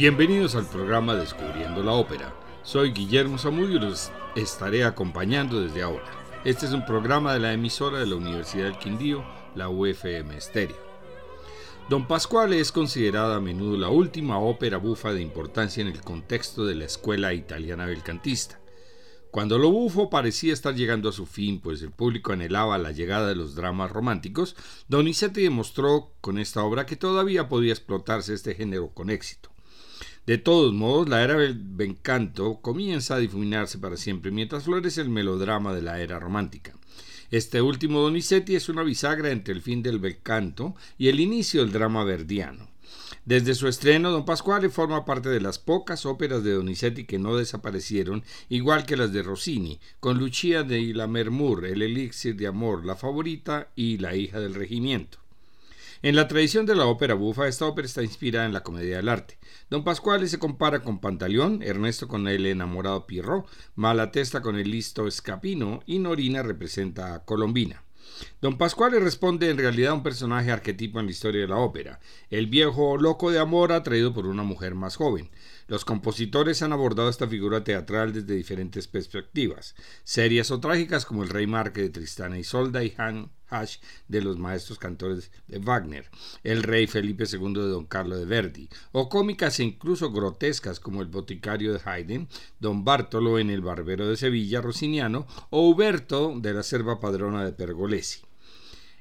Bienvenidos al programa Descubriendo la Ópera. Soy Guillermo Zamudio y los estaré acompañando desde ahora. Este es un programa de la emisora de la Universidad del Quindío, la UFM Estéreo. Don Pasquale es considerada a menudo la última ópera bufa de importancia en el contexto de la escuela italiana belcantista. Cuando lo bufo parecía estar llegando a su fin, pues el público anhelaba la llegada de los dramas románticos, Donizetti demostró con esta obra que todavía podía explotarse este género con éxito. De todos modos, la era del encanto comienza a difuminarse para siempre, mientras florece el melodrama de la era romántica. Este último Donizetti es una bisagra entre el fin del bel canto y el inicio del drama verdiano. Desde su estreno, Don Pasquale forma parte de las pocas óperas de Donizetti que no desaparecieron, igual que las de Rossini, con Lucia de la El elixir de amor, La favorita y La hija del regimiento. En la tradición de la ópera bufa, esta ópera está inspirada en la comedia del arte. Don Pasquale se compara con Pantaleón, Ernesto con el enamorado Pierrot, Malatesta con el listo Escapino y Norina representa a Colombina. Don Pascual responde en realidad a un personaje arquetipo en la historia de la ópera, el viejo loco de amor atraído por una mujer más joven. Los compositores han abordado esta figura teatral desde diferentes perspectivas, serias o trágicas como el Rey Marque de Tristana y Solda y Han Hash de los maestros cantores de Wagner, el Rey Felipe II de Don Carlo de Verdi, o cómicas e incluso grotescas como el Boticario de Haydn, Don Bartolo en El Barbero de Sevilla, Rossiniano, o Huberto de la Serva Padrona de Pergolesi.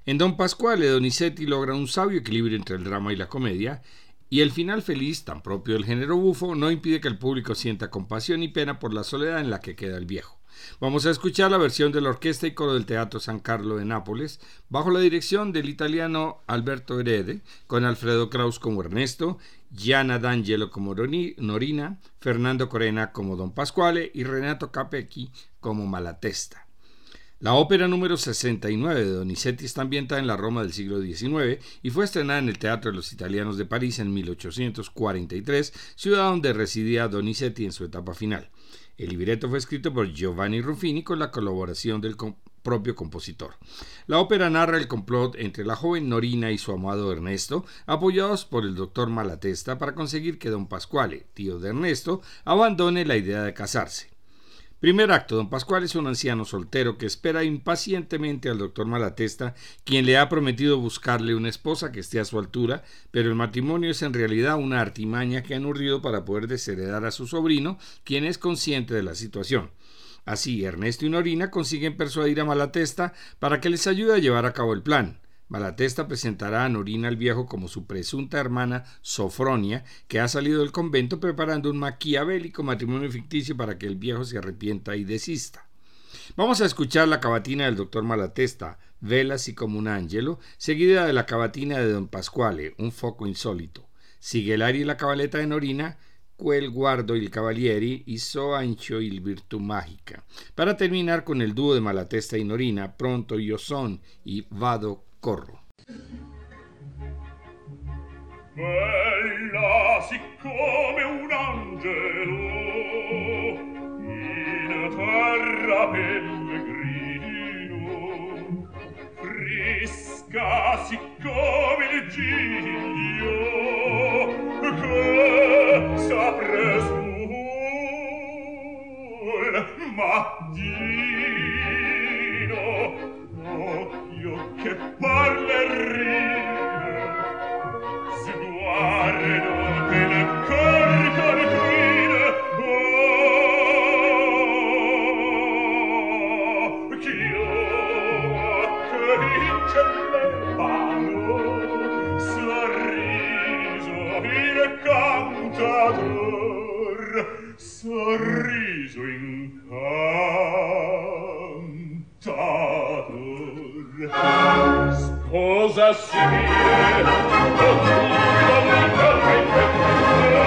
En Don Pasquale, Donizetti logra un sabio equilibrio entre el drama y la comedia, y el final feliz, tan propio del género bufo, no impide que el público sienta compasión y pena por la soledad en la que queda el viejo. Vamos a escuchar la versión de la orquesta y coro del Teatro San Carlo de Nápoles, bajo la dirección del italiano Alberto Herede, con Alfredo Kraus como Ernesto, Gianna D'Angelo como Norina, Fernando Corena como Don Pasquale y Renato Capecchi como Malatesta. La ópera número 69 de Donizetti está ambientada en la Roma del siglo XIX y fue estrenada en el Teatro de los Italianos de París en 1843, ciudad donde residía Donizetti en su etapa final. El libreto fue escrito por Giovanni Ruffini con la colaboración del propio compositor. La ópera narra el complot entre la joven Norina y su amado Ernesto, apoyados por el doctor Malatesta para conseguir que don Pasquale, tío de Ernesto, abandone la idea de casarse. Primer acto, don Pascual es un anciano soltero que espera impacientemente al doctor Malatesta, quien le ha prometido buscarle una esposa que esté a su altura, pero el matrimonio es en realidad una artimaña que han urdido para poder desheredar a su sobrino, quien es consciente de la situación. Así, Ernesto y Norina consiguen persuadir a Malatesta para que les ayude a llevar a cabo el plan. Malatesta presentará a Norina el Viejo como su presunta hermana Sofronia, que ha salido del convento preparando un maquiavélico matrimonio ficticio para que el viejo se arrepienta y desista. Vamos a escuchar la cavatina del doctor Malatesta, Velas y como un ángelo, seguida de la cavatina de don Pasquale, un foco insólito. Sigue el y la cabaleta de Norina, Quel guardo il cavalieri y So ancho il virtù magica, para terminar con el dúo de Malatesta y Norina, Pronto yo son y Vado corro. Bella siccome un angelo in terra pellegrino fresca siccome il giglio che s'apre sul mattino oh, io che parlerina sguardo del cor colpina oh ch'io che vince le mano sorriso il cantator sorriso. cosa si dice, oh,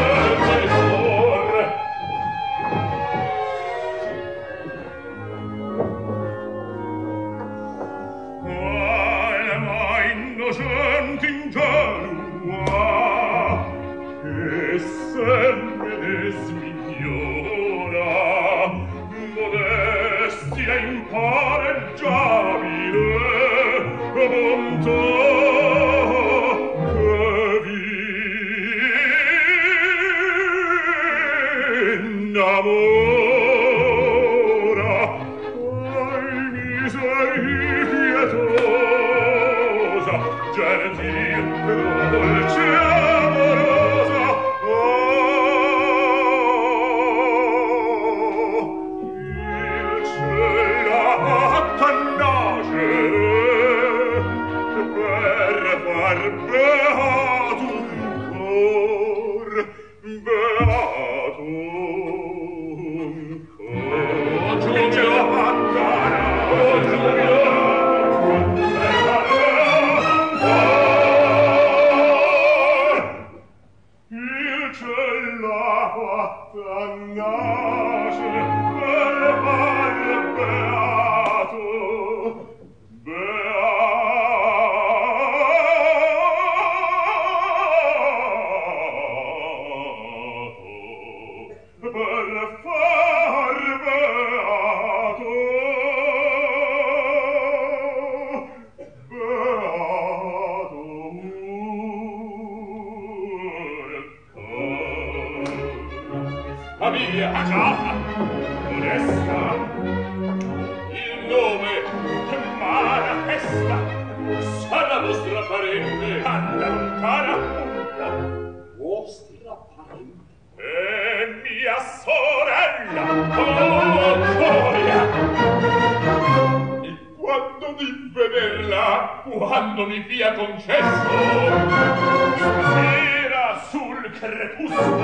crepuscolo.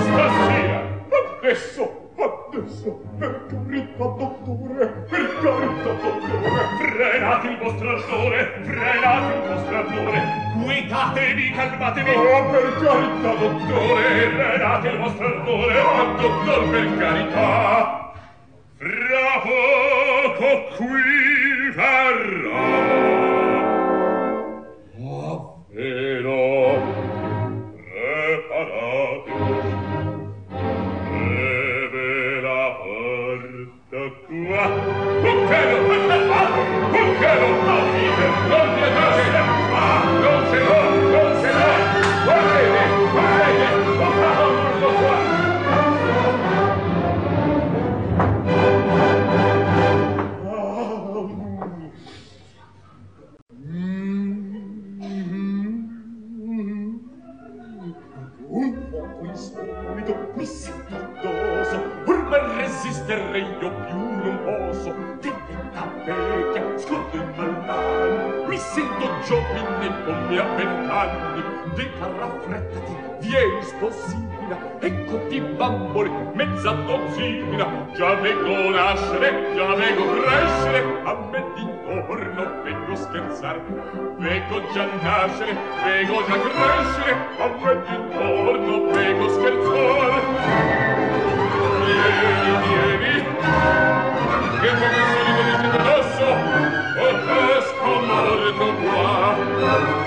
Stasera, adesso, adesso, per carità, dottore, per carità, dottore, frenate il vostro ardore, frenate il vostro ardore, guidatevi, calmatevi. Oh, per carità, dottore, frenate il vostro ardore, oh, dottor, per carità. Fra poco qui verrò. anni dica raffrettati vieni sposina ecco ti bambole mezza dozzina. Già vengo nascere già vengo crescere a me di torno vengo scherzar vengo già nascere vengo già crescere a me di torno vengo scherzar vieni vieni che poco solito di sento addosso o fresco morto qua.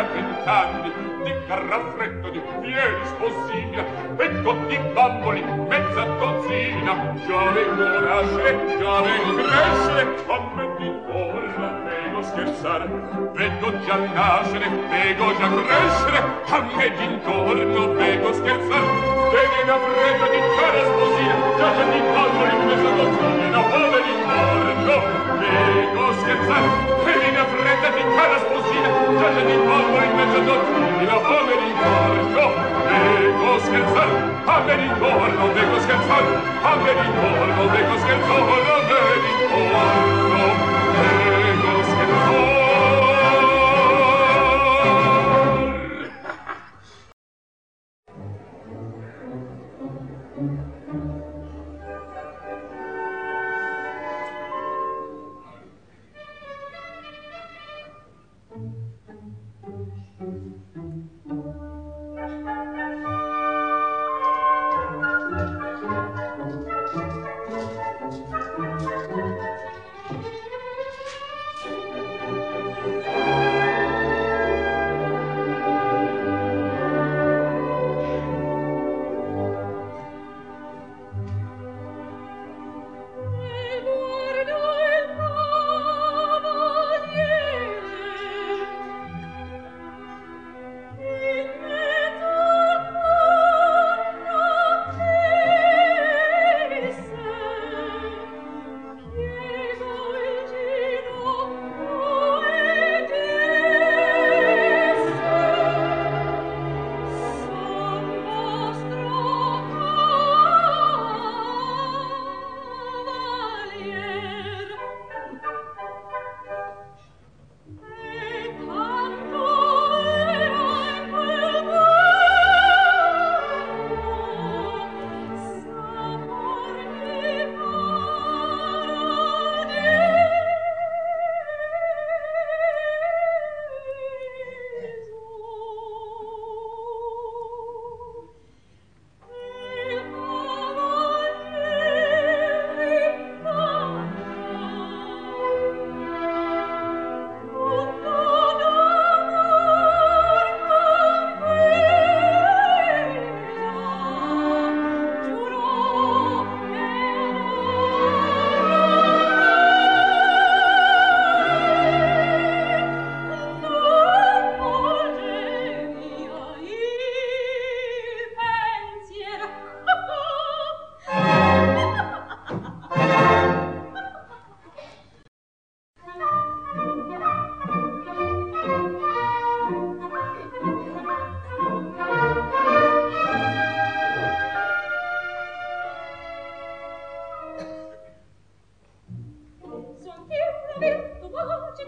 a vent'anni di carraffretto di fieri sposina petto di bamboli mezza dozzina. Già vengo nasce già vengo cresce come di forza non scherzare vedo già nascere vedo già crescere a me d'intorno vedo scherzare. Vedi la fredda di cara sposia già già di palmo in mezzo a gozzone la pole di morto vedo scherzare. Vedi la fredda di cara sposia già già di palmo in mezzo gozzone la pole di morto vedo scherzare. A me d'intorno vedo scherzare a me d'intorno vedo scherzare a me d'intorno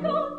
to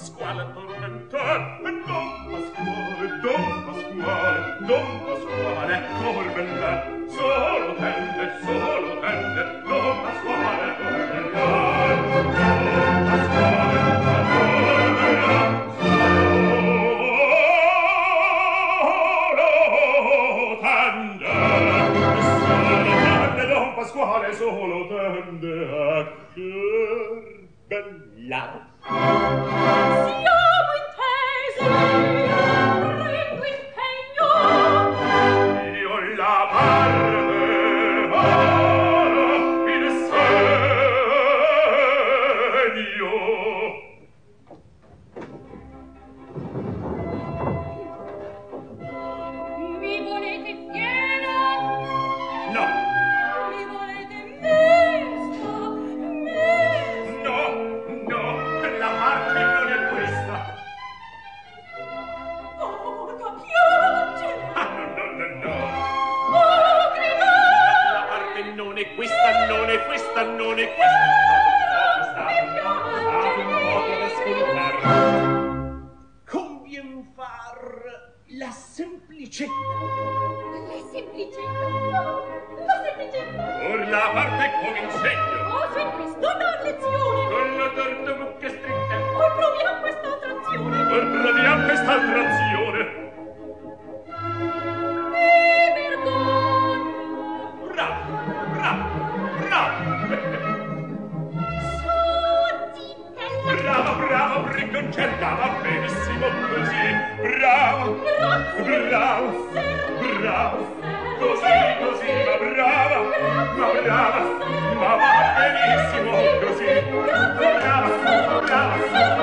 Pasquale tormentò, and non C'andava benissimo così. Bravo, bravo, bravo. Così, così, ma brava Ma brava, ma va benissimo così. Brava, Bravo!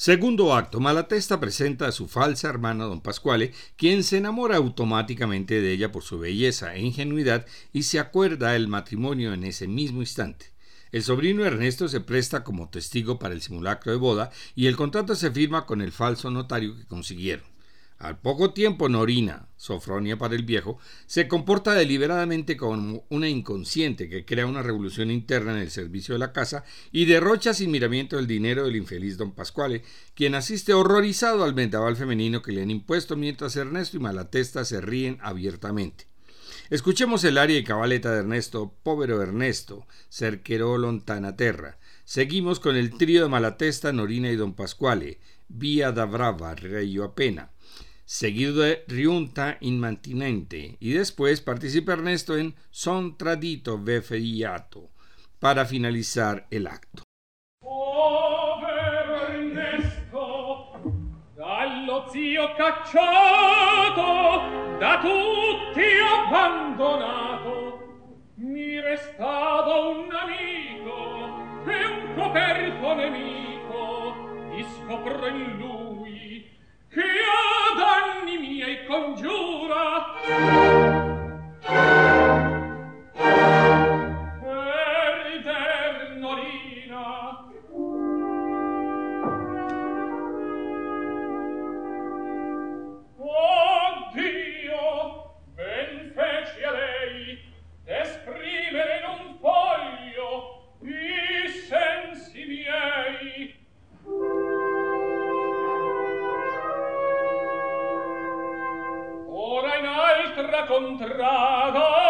Segundo acto, Malatesta presenta a su falsa hermana Don Pascuale, quien se enamora automáticamente de ella por su belleza e ingenuidad y se acuerda el matrimonio en ese mismo instante. El sobrino Ernesto se presta como testigo para el simulacro de boda y el contrato se firma con el falso notario que consiguieron. Al poco tiempo, Norina, Sofronia para el viejo, se comporta deliberadamente como una inconsciente que crea una revolución interna en el servicio de la casa y derrocha sin miramiento el dinero del infeliz don Pascuale, quien asiste horrorizado al vendaval femenino que le han impuesto mientras Ernesto y Malatesta se ríen abiertamente. Escuchemos el aria y cabaleta de Ernesto, Povero Ernesto, Cerqueró Lontanaterra. Seguimos con el trío de Malatesta, Norina y Don Pascuale, Vía da Brava, Reyo Apena, seguido de Riunta Inmantinente, y después participa Ernesto en Son Tradito Vefeiato, para finalizar el acto. Povero Ernesto, dallo zio cacciato, da tutti abbandonato, mi restava un amico e un coperto nemico, mi scopro in lui che ad anni miei congiura. contrada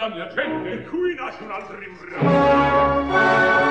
la mia gente. E qui nasce un altro rimbranto.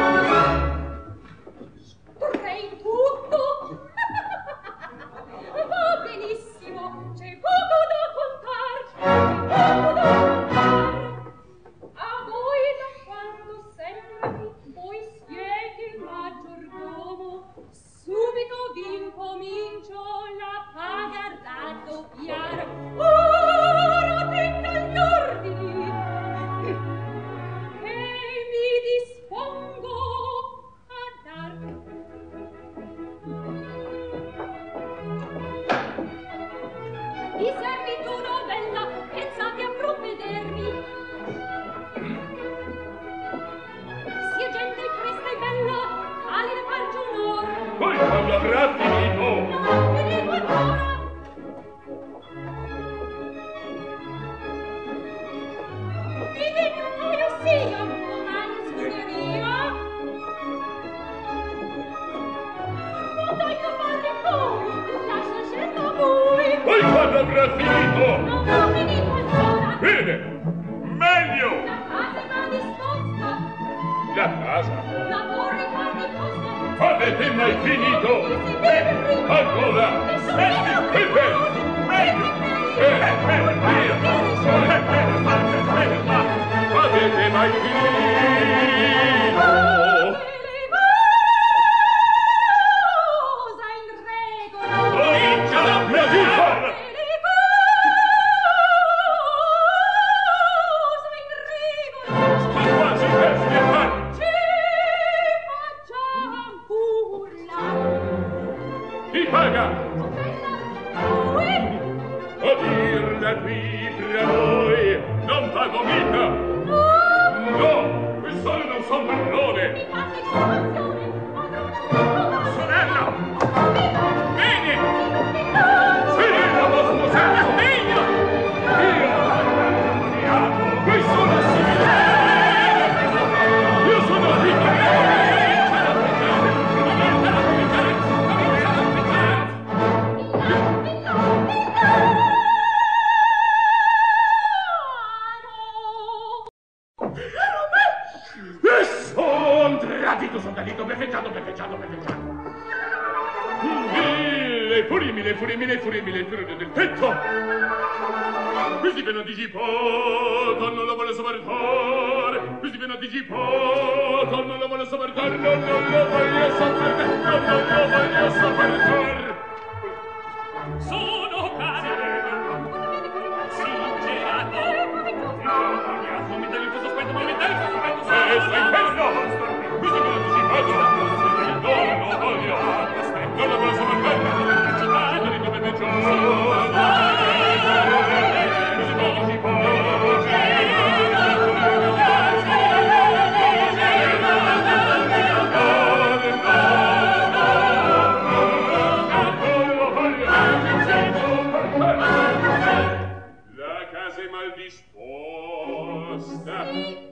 risposte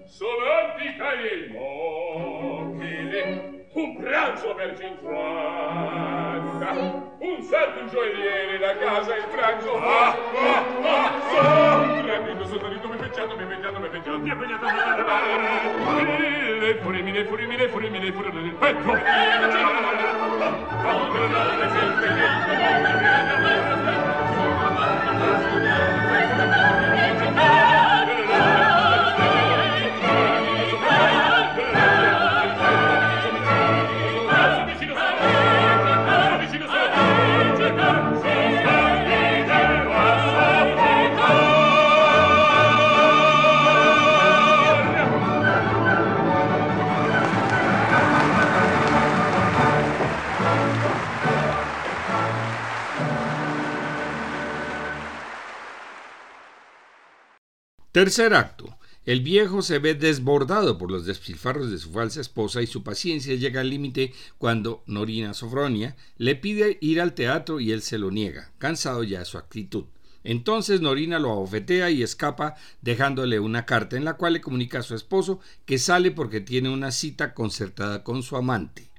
Solentica immobile Un pranzo per cinquanta Un salto gioielliere gioielli da casa il pranzo. Ah, ah, ah, ah Rendito, sottorito, mi fecciato, mi fecciato, mi fecciato Mi fecciato, mi fecciato Le furimine, furimine, furimine, furimine del petto Contro la resente, contro la resente, contro la resente Tercer acto. El viejo se ve desbordado por los despilfarros de su falsa esposa y su paciencia llega al límite cuando Norina Sofronia le pide ir al teatro y él se lo niega, cansado ya de su actitud. Entonces Norina lo abofetea y escapa dejándole una carta en la cual le comunica a su esposo que sale porque tiene una cita concertada con su amante.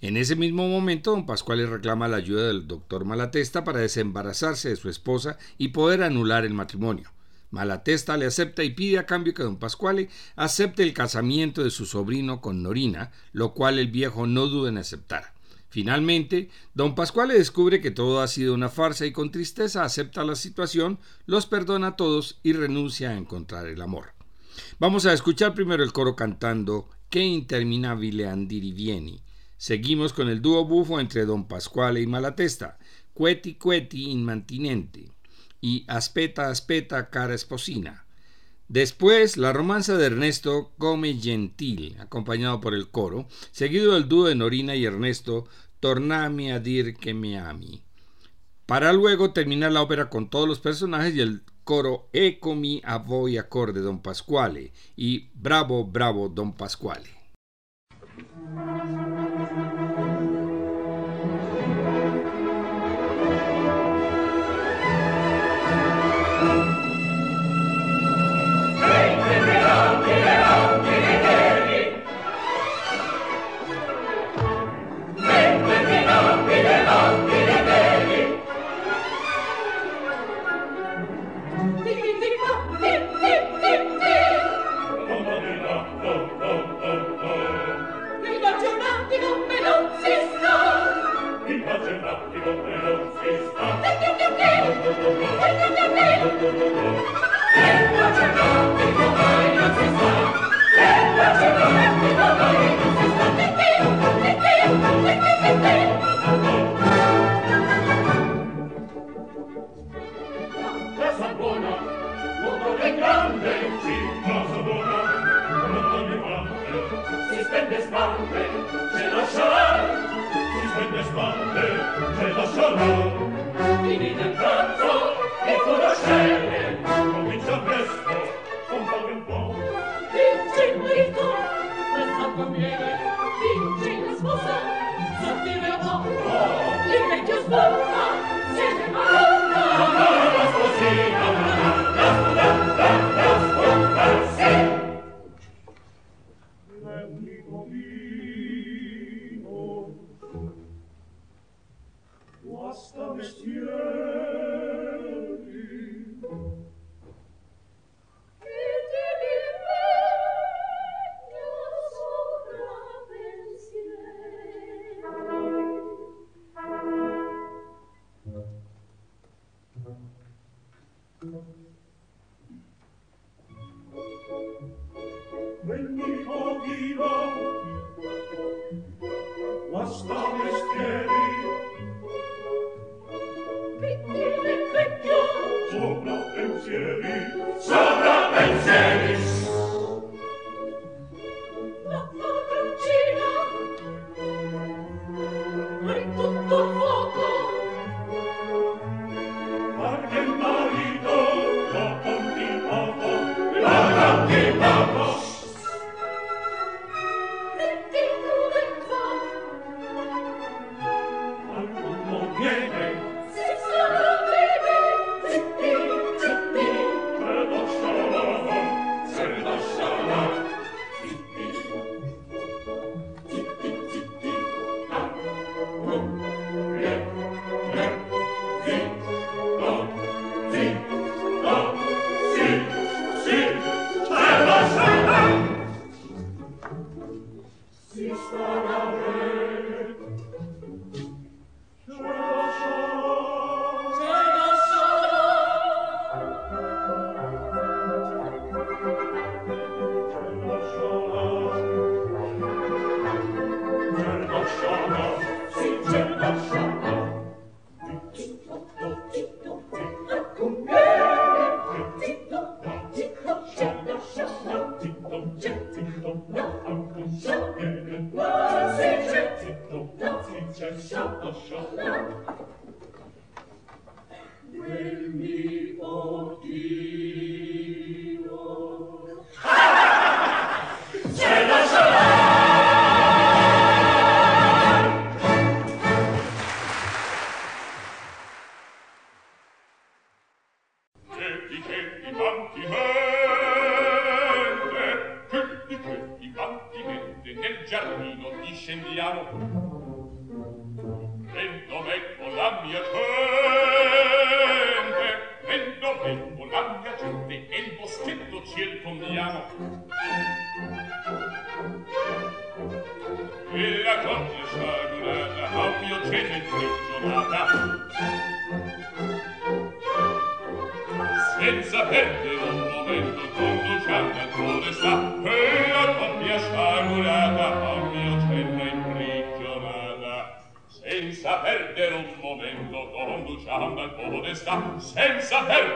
En ese mismo momento, don Pascual le reclama la ayuda del doctor Malatesta para desembarazarse de su esposa y poder anular el matrimonio. Malatesta le acepta y pide a cambio que don Pascuale acepte el casamiento de su sobrino con Norina, lo cual el viejo no duda en aceptar. Finalmente, don Pascuale descubre que todo ha sido una farsa y con tristeza acepta la situación, los perdona a todos y renuncia a encontrar el amor. Vamos a escuchar primero el coro cantando Che interminabile andirivieni. Seguimos con el dúo bufo entre don Pascuale y Malatesta, Queti queti in mantinente y Aspeta, aspeta, cara esposina. Después, la romanza de Ernesto Come Gentil, acompañado por el coro, seguido del dúo de Norina y Ernesto Tornami a dir que me ami. Para luego terminar la ópera con todos los personajes y el coro Ecomi a voi acorde Don Pasquale y Bravo, bravo Don Pasquale.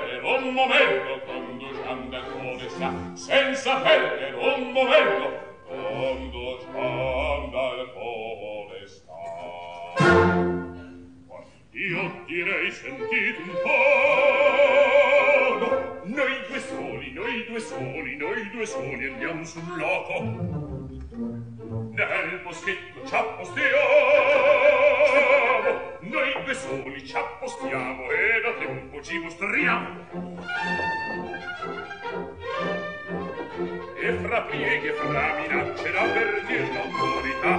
perdere un momento quando Gianda come sta senza perdere un momento quando Gianda come sta io direi sentite un po' noi due soli noi due soli noi due soli andiamo sul loco. Nel boschetto c'ha posteo Noi due soli ci appostiamo e da tempo ci mostriamo. E fra pieghe e fra minacce da per dir l'autorità.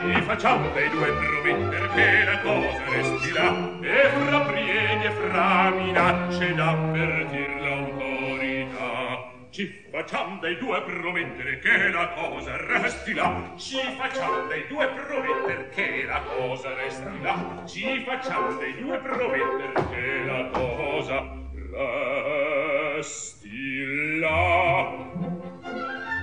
Ci facciamo dei due promettere che la cosa resterà. E fra pieghe e fra minacce da per l'autorità. Ci facciam dei due promettere che la cosa resti là. Ci facciam dei due promettere che la cosa resti là. Ci facciam dei due promettere che la cosa resti là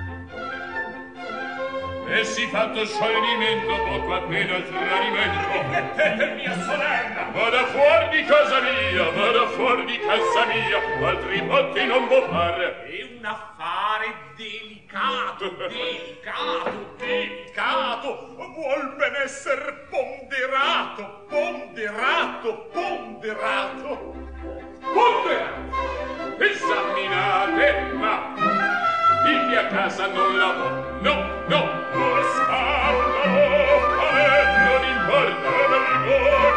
e si fatto scioglimento poco appena il tradimento. Mettete mia sorella. Vada fuori di casa mia vada fuori di casa mia altri botti non vo fare è un affare delicato delicato delicato. Vuol ben esser ponderato ponderato ponderato. Ponderato. Esaminate ma in mia casa non lavò no no lo scandalo a me non importa del voi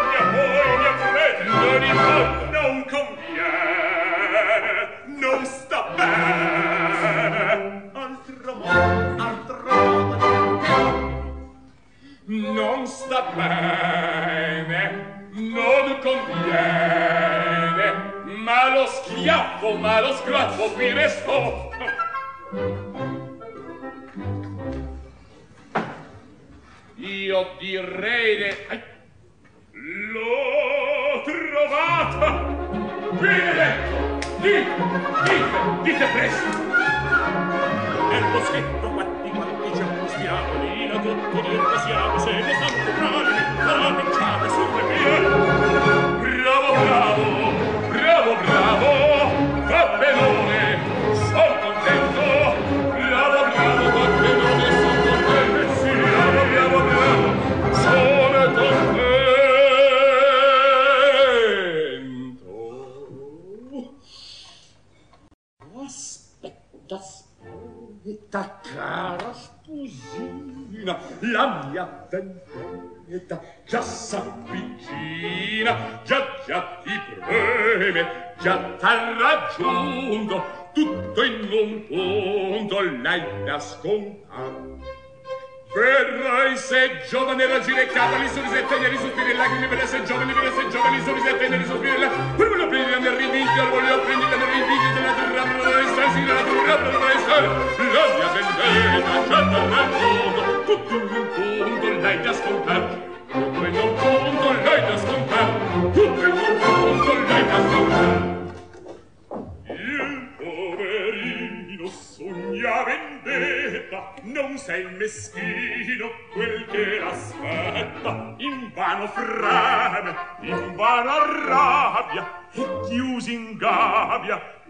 destino quel che l'aspetta. In vano freme in vano arrabbia e chiusi in gabbia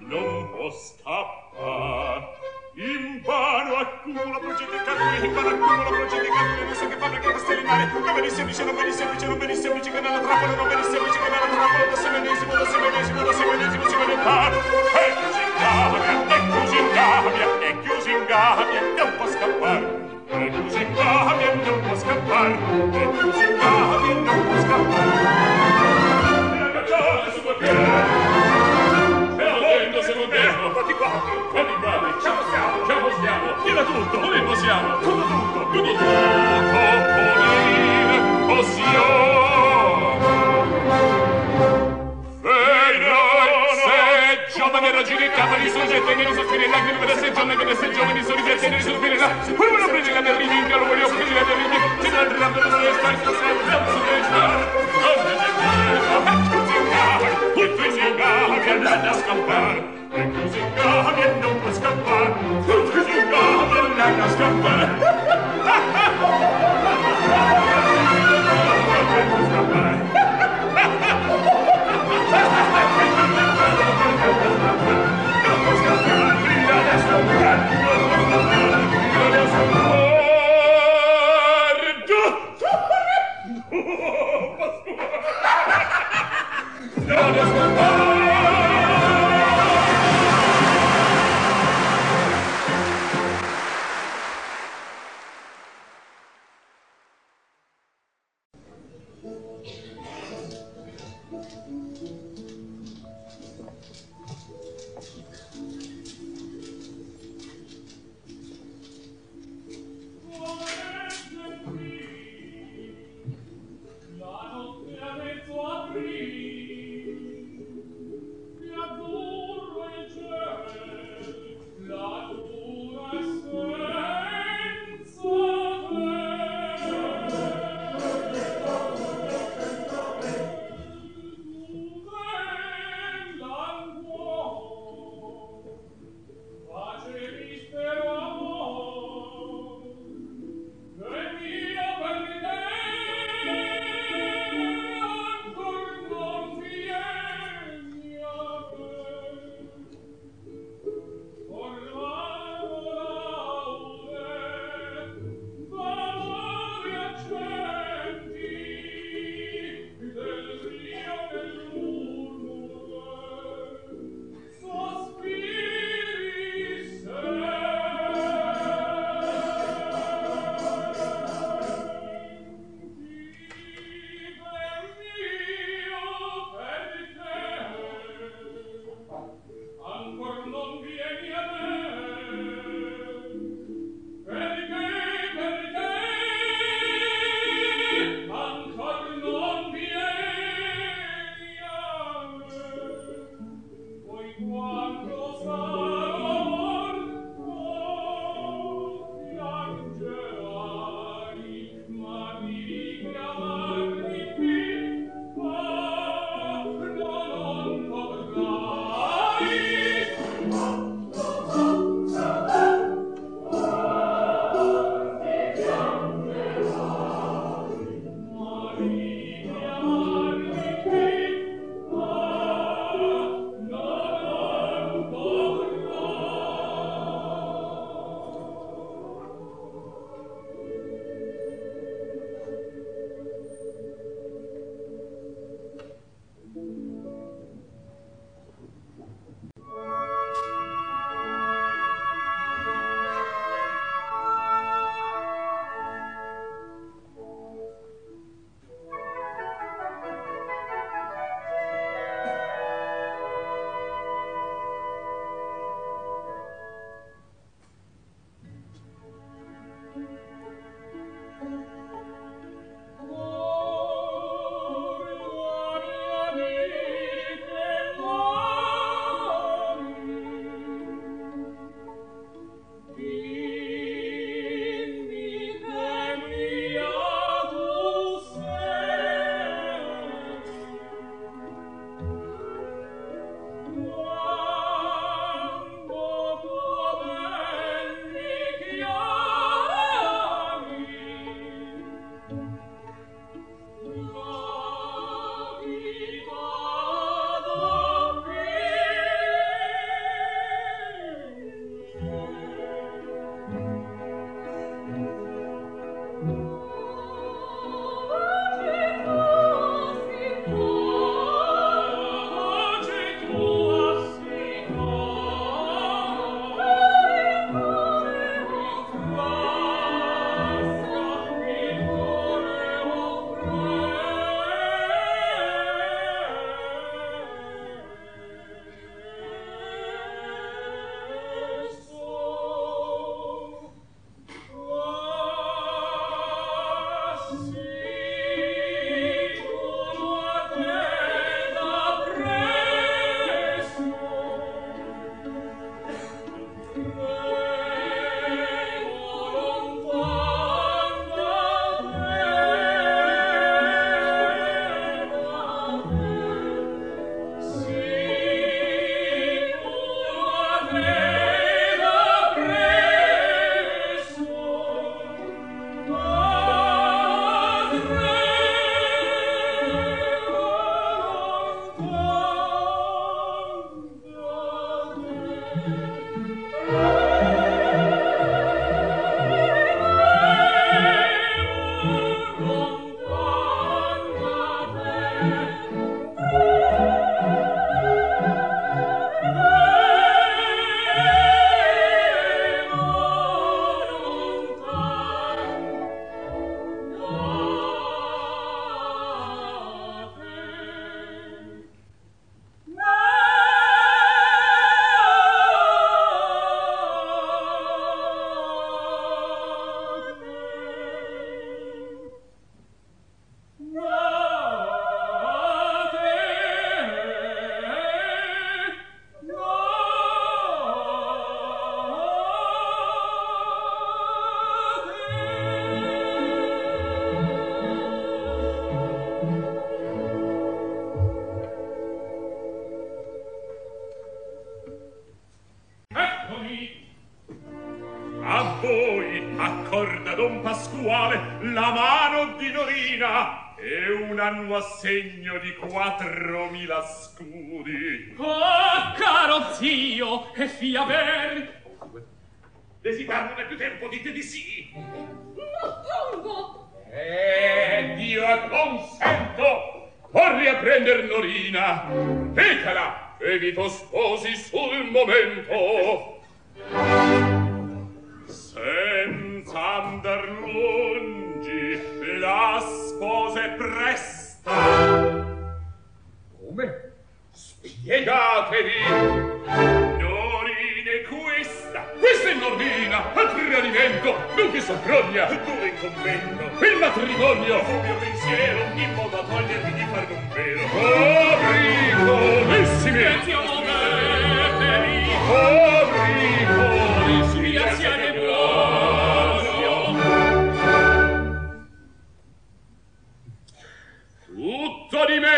Capri sono già tenere soffrire la che per se giorno che se sono già tenere soffrire la pur me lo prende la mia che lo voglio prendere la mia rimi che non andrà per non restare su se zamzo che sta e tu zingava che andrà da che non può scappar tu zingava che andrà God is the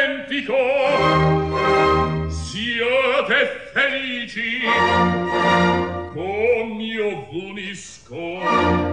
identico siate felici com io v'unisco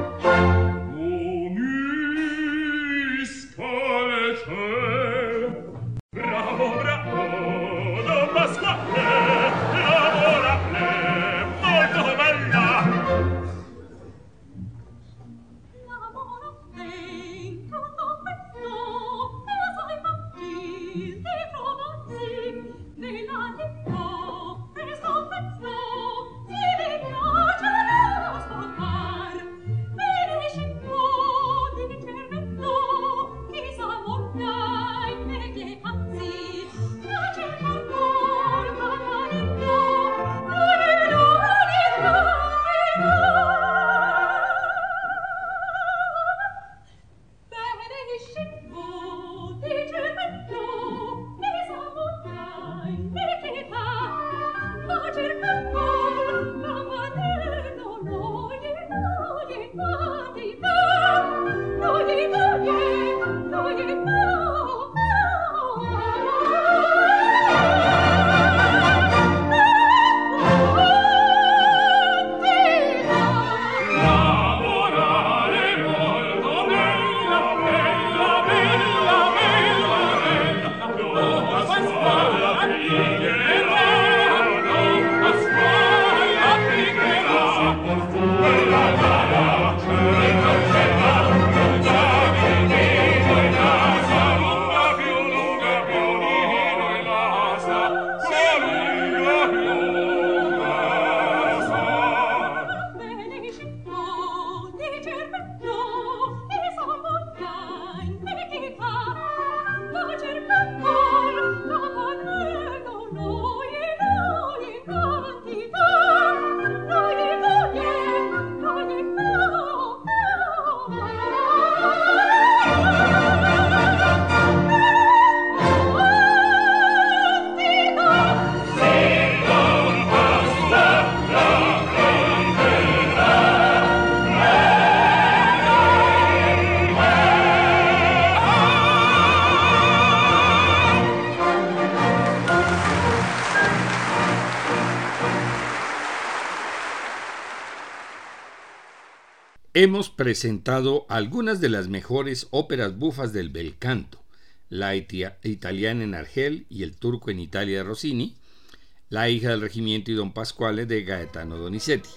Hemos presentado algunas de las mejores óperas bufas del bel canto, la italiana en Argel y el turco en Italia de Rossini, la hija del regimiento y don Pascuale de Gaetano Donizetti.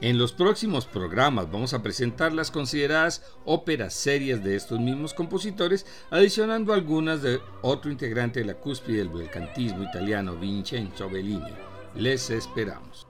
En los próximos programas vamos a presentar las consideradas óperas serias de estos mismos compositores, adicionando algunas de otro integrante de la cúspide del belcantismo italiano, Vincenzo Bellini. Les esperamos.